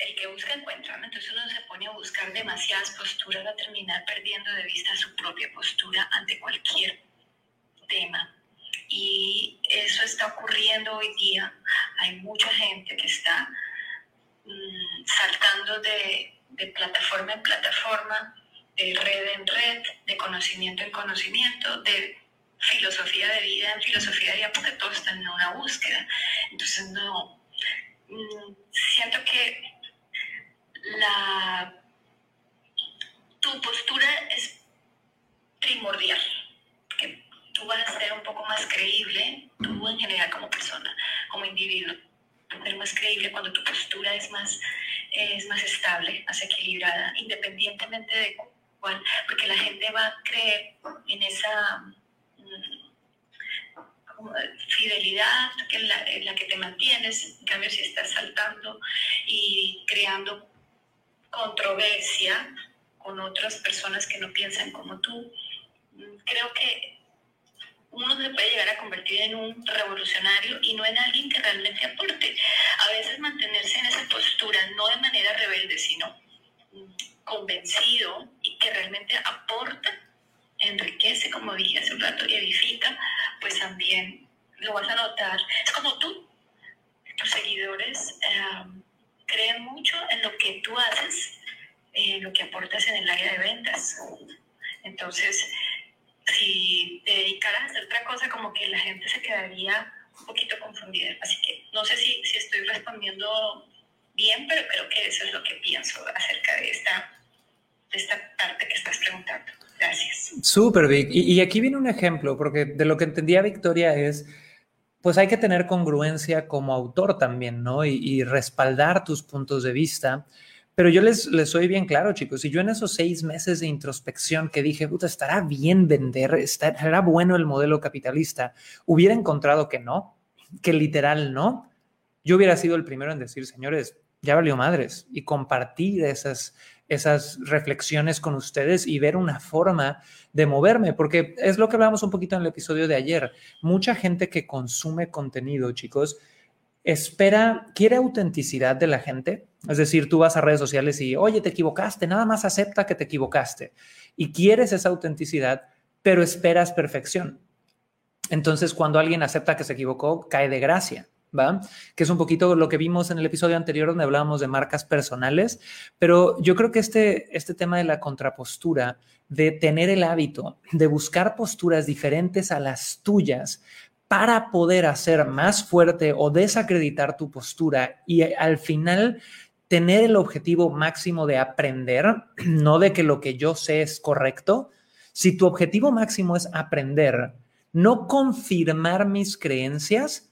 Speaker 2: el que busca encuentra, entonces uno se pone a buscar demasiadas posturas, va a terminar perdiendo de vista su propia postura ante cualquier tema. Y eso está ocurriendo hoy día. Hay mucha gente que está mm, saltando de, de plataforma en plataforma, de red en red, de conocimiento en conocimiento, de filosofía de vida en filosofía de vida, porque todos están en una búsqueda. Entonces, no, siento que la, tu postura es primordial, que tú vas a ser un poco más creíble, tú en general como persona, como individuo, ser más creíble cuando tu postura es más, es más estable, más equilibrada, independientemente de cuál, porque la gente va a creer en esa mm, fidelidad en la, en la que te mantienes, en cambio si estás saltando y creando controversia con otras personas que no piensan como tú, creo que uno se puede llegar a convertir en un revolucionario y no en alguien que realmente aporte. A veces mantenerse en esa postura, no de manera rebelde, sino mm, convencido y que realmente aporta, enriquece, como dije hace un rato, y edifica, pues también lo vas a notar. Es como tú, tus seguidores em, creen mucho en lo que tú haces, en lo que aportas en el área de ventas. Entonces, si te dedicaras a hacer otra cosa, como que la gente se quedaría un poquito confundida. Así que no sé si, si estoy respondiendo bien, pero creo que eso es lo que pienso acerca de esta, de esta parte que estás preguntando. Gracias.
Speaker 1: Súper, Vic. Y, aquí viene un ejemplo, porque de lo que entendía Victoria es, pues hay que tener congruencia como autor también, ¿no? Y, respaldar tus puntos de vista. Pero yo les, les soy bien claro, chicos, y yo en esos seis meses de introspección que dije, puta, estará bien vender, estará bueno el modelo capitalista, hubiera encontrado que no, que literal no, yo hubiera sido el primero en decir, señores, ya valió madres, y compartir esas, esas reflexiones con ustedes y ver una forma de moverme, porque es lo que hablamos un poquito en el episodio de ayer. Mucha gente que consume contenido, chicos, espera, quiere autenticidad de la gente. Es decir, tú vas a redes sociales y, oye, te equivocaste, nada más acepta que te equivocaste. Y quieres esa autenticidad, pero esperas perfección. Entonces, cuando alguien acepta que se equivocó, cae de gracia. ¿Va? Que es un poquito lo que vimos en el episodio anterior donde hablábamos de marcas personales, pero yo creo que este, este tema de la contrapostura, de tener el hábito de buscar posturas diferentes a las tuyas para poder hacer más fuerte o desacreditar tu postura y al final tener el objetivo máximo de aprender, no de que lo que yo sé es correcto. Si tu objetivo máximo es aprender, no confirmar mis creencias,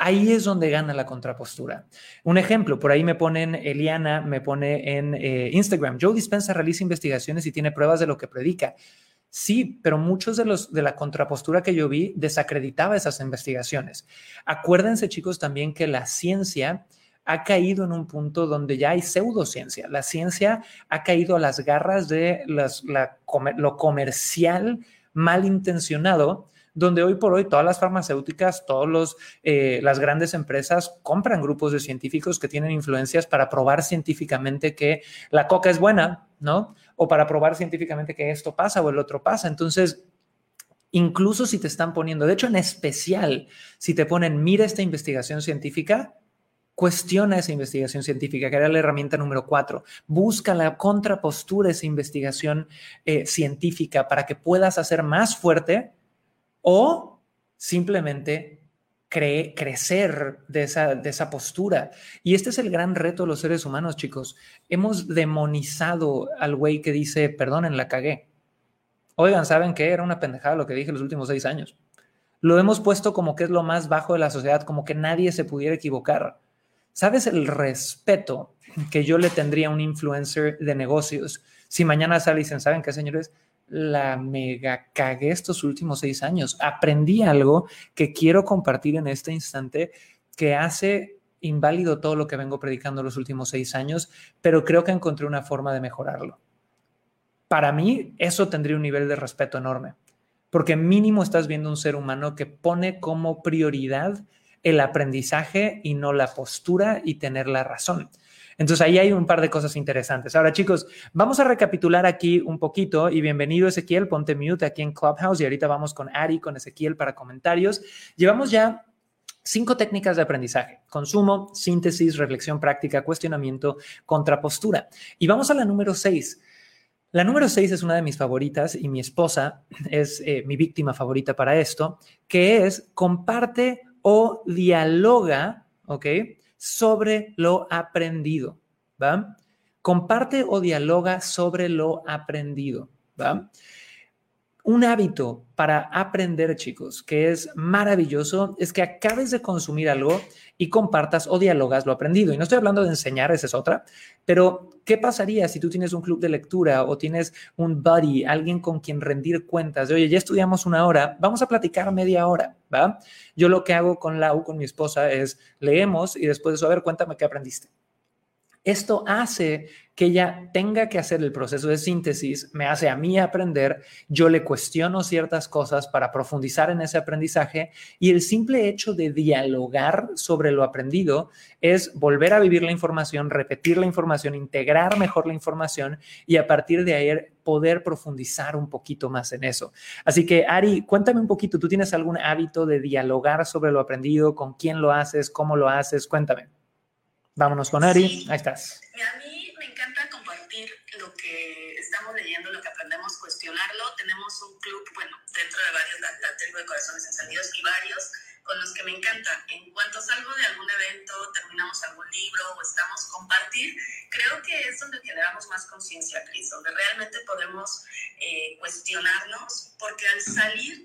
Speaker 1: ahí es donde gana la contrapostura. Un ejemplo, por ahí me ponen, Eliana me pone en eh, Instagram, Joe Dispensa realiza investigaciones y tiene pruebas de lo que predica. Sí, pero muchos de los de la contrapostura que yo vi desacreditaba esas investigaciones. Acuérdense, chicos, también que la ciencia ha caído en un punto donde ya hay pseudociencia. La ciencia ha caído a las garras de lo comercial malintencionado, donde hoy por hoy todas las farmacéuticas, todas eh, las grandes empresas compran grupos de científicos que tienen influencias para probar científicamente que la coca es buena, ¿no? O para probar científicamente que esto pasa o el otro pasa. Entonces, incluso si te están poniendo, de hecho en especial, si te ponen, mira esta investigación científica, cuestiona esa investigación científica, que era la herramienta número cuatro. Busca la contrapostura de esa investigación eh, científica para que puedas hacer más fuerte o simplemente crecer de esa, de esa postura. Y este es el gran reto de los seres humanos, chicos. Hemos demonizado al güey que dice, perdonen, la cagué. Oigan, ¿saben qué? Era una pendejada lo que dije los últimos seis años. Lo hemos puesto como que es lo más bajo de la sociedad, como que nadie se pudiera equivocar. ¿Sabes el respeto que yo le tendría a un influencer de negocios si mañana sale y dicen, ¿saben qué, señores? La mega cagué estos últimos seis años. Aprendí algo que quiero compartir en este instante que hace inválido todo lo que vengo predicando los últimos seis años, pero creo que encontré una forma de mejorarlo. Para mí, eso tendría un nivel de respeto enorme, porque mínimo estás viendo un ser humano que pone como prioridad el aprendizaje y no la postura y tener la razón. Entonces ahí hay un par de cosas interesantes. Ahora chicos, vamos a recapitular aquí un poquito y bienvenido Ezequiel, ponte mute aquí en Clubhouse y ahorita vamos con Ari, con Ezequiel para comentarios. Llevamos ya Cinco técnicas de aprendizaje, consumo, síntesis, reflexión práctica, cuestionamiento, contrapostura. Y vamos a la número seis. La número seis es una de mis favoritas y mi esposa es eh, mi víctima favorita para esto, que es comparte o dialoga, ¿ok? Sobre lo aprendido, ¿va? Comparte o dialoga sobre lo aprendido, ¿va? Un hábito para aprender, chicos, que es maravilloso, es que acabes de consumir algo y compartas o dialogas lo aprendido. Y no estoy hablando de enseñar, esa es otra, pero ¿qué pasaría si tú tienes un club de lectura o tienes un buddy, alguien con quien rendir cuentas de, oye, ya estudiamos una hora, vamos a platicar media hora, ¿va? Yo lo que hago con Lau, con mi esposa, es leemos y después de eso, a ver, cuéntame qué aprendiste. Esto hace que ella tenga que hacer el proceso de síntesis, me hace a mí aprender, yo le cuestiono ciertas cosas para profundizar en ese aprendizaje y el simple hecho de dialogar sobre lo aprendido es volver a vivir la información, repetir la información, integrar mejor la información y a partir de ahí poder profundizar un poquito más en eso. Así que Ari, cuéntame un poquito, ¿tú tienes algún hábito de dialogar sobre lo aprendido? ¿Con quién lo haces? ¿Cómo lo haces? Cuéntame. Vámonos con Ari. Ahí estás.
Speaker 4: A mí me encanta compartir lo que estamos leyendo, lo que aprendemos, cuestionarlo. Tenemos un club, bueno, dentro de varios, la, la tribu de corazones encendidos y varios con los que me encanta. En cuanto salgo de algún evento, terminamos algún libro o estamos compartir, creo que es donde generamos más conciencia, Cris, donde realmente podemos eh, cuestionarnos, porque al salir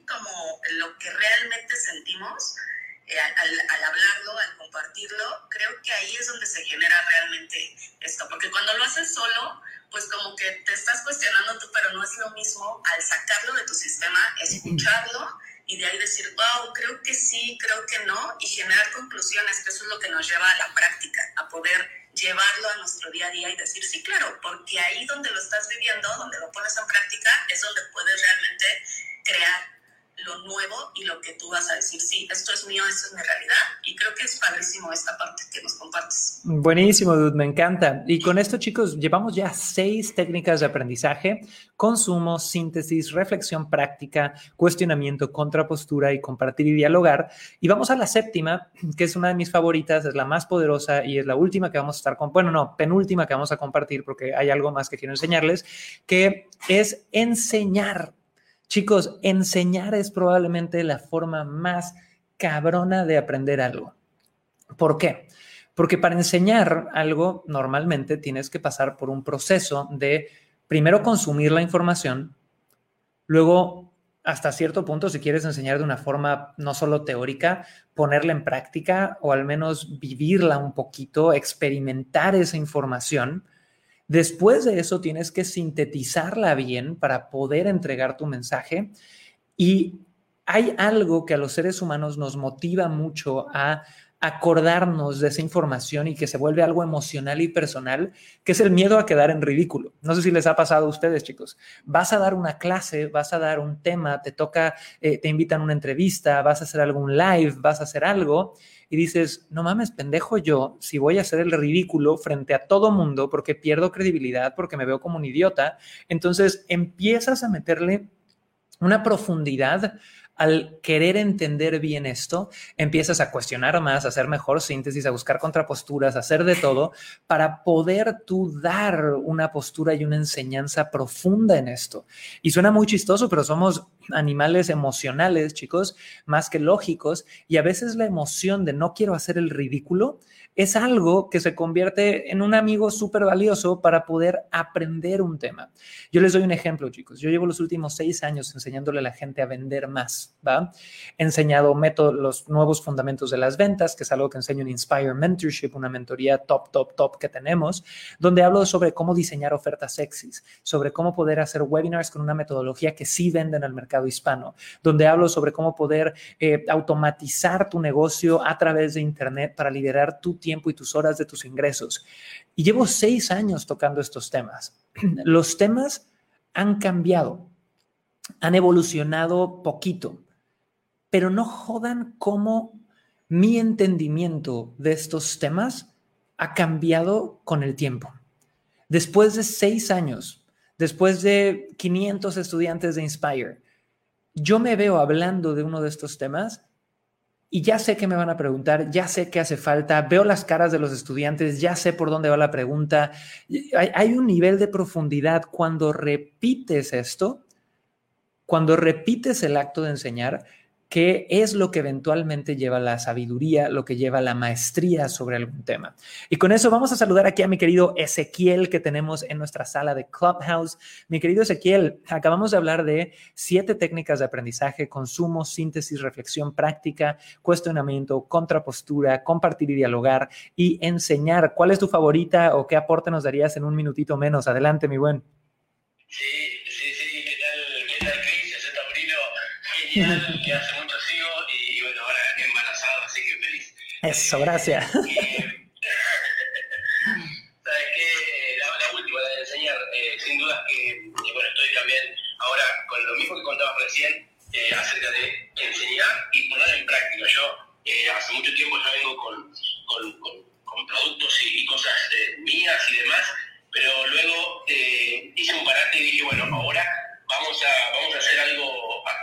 Speaker 1: Buenísimo, Dude, me encanta. Y con esto, chicos, llevamos ya seis técnicas de aprendizaje, consumo, síntesis, reflexión práctica, cuestionamiento, contrapostura y compartir y dialogar. Y vamos a la séptima, que es una de mis favoritas, es la más poderosa y es la última que vamos a estar con, bueno, no, penúltima que vamos a compartir porque hay algo más que quiero enseñarles, que es enseñar Chicos, enseñar es probablemente la forma más cabrona de aprender algo. ¿Por qué? Porque para enseñar algo normalmente tienes que pasar por un proceso de primero consumir la información, luego hasta cierto punto, si quieres enseñar de una forma no solo teórica, ponerla en práctica o al menos vivirla un poquito, experimentar esa información. Después de eso tienes que sintetizarla bien para poder entregar tu mensaje. Y hay algo que a los seres humanos nos motiva mucho a acordarnos de esa información y que se vuelve algo emocional y personal, que es el miedo a quedar en ridículo. No sé si les ha pasado a ustedes, chicos. Vas a dar una clase, vas a dar un tema, te toca, eh, te invitan a una entrevista, vas a hacer algún live, vas a hacer algo y dices, no mames, pendejo yo, si voy a hacer el ridículo frente a todo mundo porque pierdo credibilidad, porque me veo como un idiota, entonces empiezas a meterle una profundidad al querer entender bien esto, empiezas a cuestionar más, a hacer mejor síntesis, a buscar contraposturas, a hacer de todo para poder tú dar una postura y una enseñanza profunda en esto. Y suena muy chistoso, pero somos animales emocionales, chicos, más que lógicos, y a veces la emoción de no quiero hacer el ridículo es algo que se convierte en un amigo súper valioso para poder aprender un tema. Yo les doy un ejemplo, chicos. Yo llevo los últimos seis años enseñándole a la gente a vender más, ¿va? He enseñado métodos, los nuevos fundamentos de las ventas, que es algo que enseño en Inspire Mentorship, una mentoría top, top, top que tenemos, donde hablo sobre cómo diseñar ofertas sexys, sobre cómo poder hacer webinars con una metodología que sí venden al mercado hispano, donde hablo sobre cómo poder eh, automatizar tu negocio a través de Internet para liderar tu tiempo y tus horas de tus ingresos. Y llevo seis años tocando estos temas. Los temas han cambiado, han evolucionado poquito, pero no jodan cómo mi entendimiento de estos temas ha cambiado con el tiempo. Después de seis años, después de 500 estudiantes de Inspire, yo me veo hablando de uno de estos temas y ya sé que me van a preguntar, ya sé qué hace falta, veo las caras de los estudiantes, ya sé por dónde va la pregunta. Hay, hay, un nivel de profundidad cuando repites esto, cuando repites el acto de enseñar, qué es lo que eventualmente lleva la sabiduría, lo que lleva la maestría sobre algún tema. Y con eso vamos a saludar aquí a mi querido Ezequiel que tenemos en nuestra sala de Clubhouse. Mi querido Ezequiel, acabamos de hablar de siete técnicas de aprendizaje, consumo, síntesis, reflexión práctica, cuestionamiento, contrapostura, compartir y dialogar y enseñar. ¿Cuál es tu favorita o qué aporte nos darías en un minutito menos? Adelante, mi buen.
Speaker 5: Sí. Genial que hace
Speaker 1: Eso, gracias.
Speaker 5: ¿Sabes qué? La, la, última, la de enseñar, eh, sin duda que, eh, bueno, estoy también ahora con lo mismo que contabas recién eh, acerca de enseñar y poner en práctica. Yo eh, hace mucho tiempo ya vengo con, con, con, con productos y, y cosas eh, mías y demás, pero luego hice un parate y dije, bueno, ahora vamos a, vamos a hacer algo,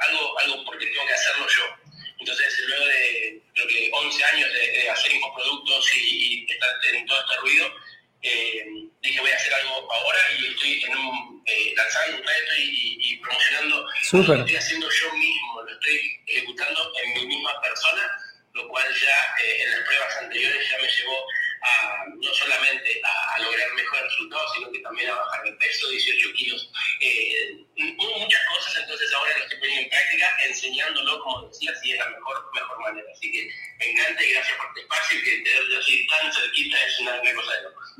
Speaker 5: algo, algo porque tengo que hacerlo yo entonces, luego de creo que 11 años de, hacer infoproductos y, y, estar en todo este ruido, eh, dije voy a hacer algo ahora y estoy en un, eh, lanzando un reto y, y promocionando
Speaker 1: Super.
Speaker 5: lo que estoy haciendo yo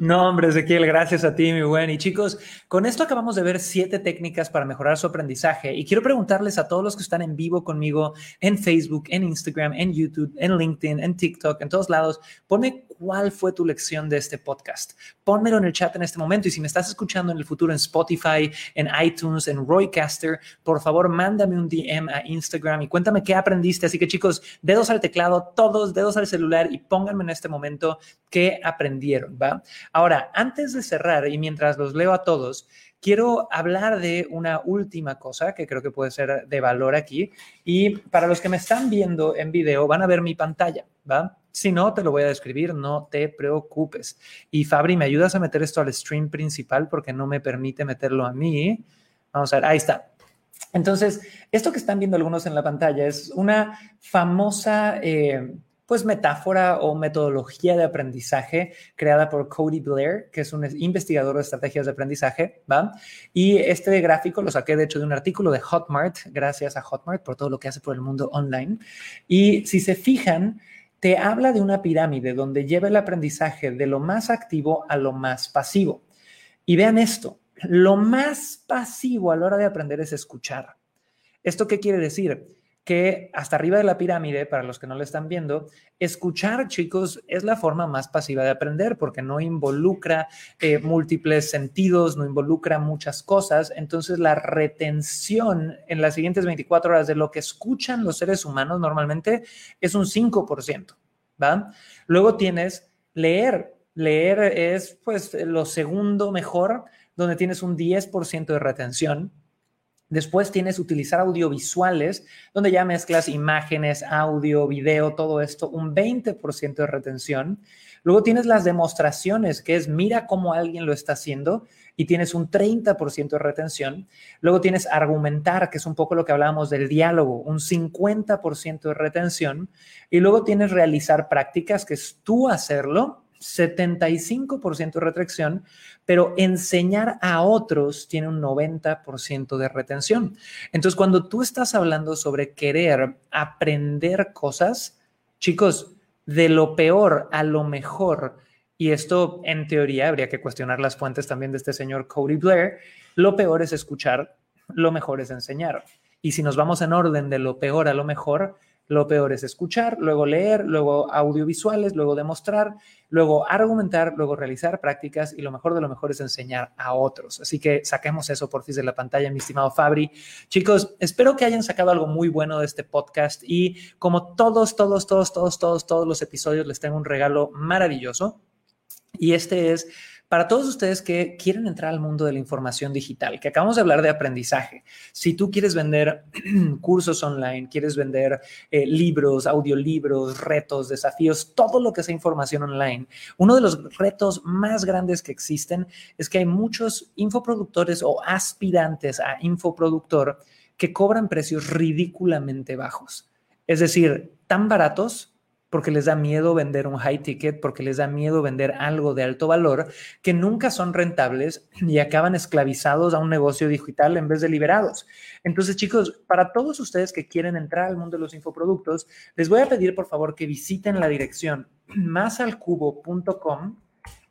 Speaker 5: No,
Speaker 1: hombre, Ezequiel, gracias a ti, mi buen. Y chicos, con esto acabamos de ver siete técnicas para mejorar su aprendizaje. Y quiero preguntarles a todos los que están en vivo conmigo en Facebook, en Instagram, en YouTube, en LinkedIn, en TikTok, en todos lados, ponme cuál fue tu lección de este podcast. Pónmelo en el chat en este momento. Y si me estás escuchando en el futuro en Spotify, en iTunes, en Roycaster, por favor, mándame un DM a Instagram y cuéntame qué aprendiste. Así que chicos, dedos al teclado, todos dedos al celular y pónganme en este momento qué aprendieron, ¿va? Ahora, antes de cerrar y mientras los leo a todos, quiero hablar de una última cosa que creo que puede ser de valor aquí. Y para los que me están viendo en video, van a ver mi pantalla, ¿va? Si no, te lo voy a describir, no te preocupes. Y Fabri, ¿me ayudas a meter esto al stream principal porque no me permite meterlo a mí? Vamos a ver, ahí está. Entonces, esto que están viendo algunos en la pantalla es una famosa... Eh, pues metáfora o metodología de aprendizaje creada por Cody Blair, que es un investigador de estrategias de aprendizaje, ¿va? Y este gráfico lo saqué de hecho de un artículo de Hotmart, gracias a Hotmart por todo lo que hace por el mundo online. Y si se fijan, te habla de una pirámide donde lleva el aprendizaje de lo más activo a lo más pasivo. Y vean esto, lo más pasivo a la hora de aprender es escuchar. ¿Esto qué quiere decir? Que hasta arriba de la pirámide, para los que no lo están viendo, escuchar, chicos, es la forma más pasiva de aprender porque no involucra eh, múltiples sentidos, no involucra muchas cosas. Entonces, la retención en las siguientes 24 horas de lo que escuchan los seres humanos normalmente es un 5%, ¿va? Luego tienes leer. Leer es, pues, lo segundo mejor, donde tienes un 10% de retención Después tienes utilizar audiovisuales, donde ya mezclas imágenes, audio, video, todo esto, un 20% de retención. Luego tienes las demostraciones, que es mira cómo alguien lo está haciendo y tienes un 30% de retención. Luego tienes argumentar, que es un poco lo que hablábamos del diálogo, un 50% de retención. Y luego tienes realizar prácticas, que es tú hacerlo 75% de retención, pero enseñar a otros tiene un 90% de retención. Entonces, cuando tú estás hablando sobre querer aprender cosas, chicos, de lo peor a lo mejor, y esto en teoría habría que cuestionar las fuentes también de este señor Cody Blair, lo peor es escuchar, lo mejor es enseñar. Y si nos vamos en orden de lo peor a lo mejor, lo peor es escuchar, luego leer, luego audiovisuales, luego demostrar, luego argumentar, luego realizar prácticas y lo mejor de lo mejor es enseñar a otros. Así que saquemos eso por fin de la pantalla, mi estimado Fabri. Chicos, espero que hayan sacado algo muy bueno de este podcast y como todos, todos, todos, todos, todos, todos los episodios les tengo un regalo maravilloso. Y este es para todos ustedes que quieren entrar al mundo de la información digital, que acabamos de hablar de aprendizaje, si tú quieres vender cursos online, quieres vender eh, libros, audiolibros, retos, desafíos, todo lo que sea información online, uno de los retos más grandes que existen es que hay muchos infoproductores o aspirantes a infoproductor que cobran precios ridículamente bajos. Es decir, tan baratos porque les da miedo vender un high ticket, porque les da miedo vender algo de alto valor, que nunca son rentables y acaban esclavizados a un negocio digital en vez de liberados. Entonces, chicos, para todos ustedes que quieren entrar al mundo de los infoproductos, les voy a pedir por favor que visiten la dirección másalcubo.com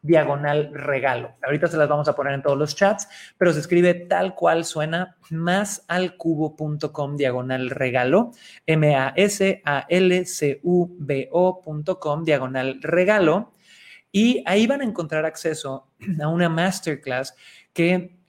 Speaker 1: diagonal regalo. Ahorita se las vamos a poner en todos los chats, pero se escribe tal cual suena más al cubo.com diagonal regalo, M-A-S-A-L-C-U-B-O.com diagonal regalo. Y ahí van a encontrar acceso a una masterclass que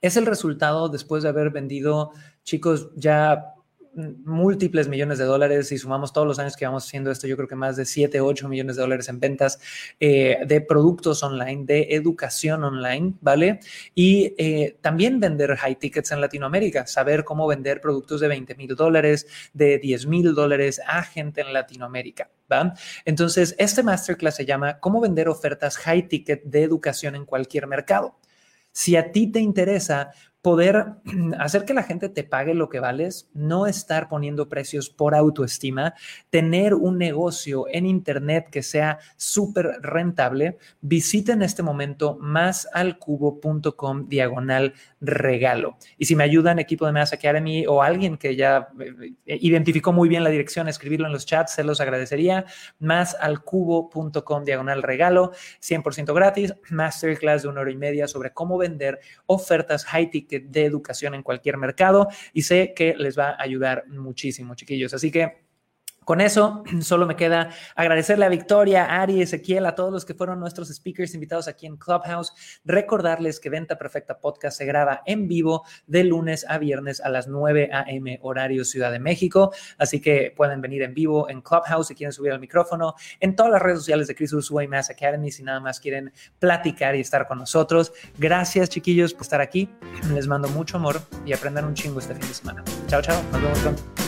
Speaker 1: es el resultado después de haber vendido, chicos, ya múltiples millones de dólares y sumamos todos los años que vamos haciendo esto, yo creo que más de 7, 8 millones de dólares en ventas eh, de productos online, de educación online, ¿vale? Y eh, también vender high tickets en Latinoamérica, saber cómo vender productos de 20 mil dólares, de 10 mil dólares a gente en Latinoamérica. ¿Va? Entonces, este masterclass se llama ¿Cómo vender ofertas high ticket de educación en cualquier mercado? Si a ti te interesa poder hacer que la gente te pague lo que vales, no estar poniendo precios por autoestima, tener un negocio en Internet que sea súper rentable, visita en este momento másalcubo.com diagonal regalo. Y si me ayudan, equipo de Mass Academy o alguien que ya eh, identificó muy bien la dirección, escribirlo en los chats, se los agradecería. Másalcubo.com diagonal regalo, 100% gratis, masterclass de una hora y media sobre cómo vender ofertas high ticket de educación en cualquier mercado y sé que les va a ayudar muchísimo, chiquillos. Así que con eso, solo me queda agradecerle a Victoria, Ari, Ezequiel, a todos los que fueron nuestros speakers invitados aquí en Clubhouse. Recordarles que Venta Perfecta Podcast se graba en vivo de lunes a viernes a las 9 a.m. horario Ciudad de México. Así que pueden venir en vivo en Clubhouse si quieren subir el micrófono, en todas las redes sociales de Chris Ursula Mass Academy si nada más quieren platicar y estar con nosotros. Gracias, chiquillos, por estar aquí. Les mando mucho amor y aprendan un chingo este fin de semana. Chao, chao. Nos vemos pronto.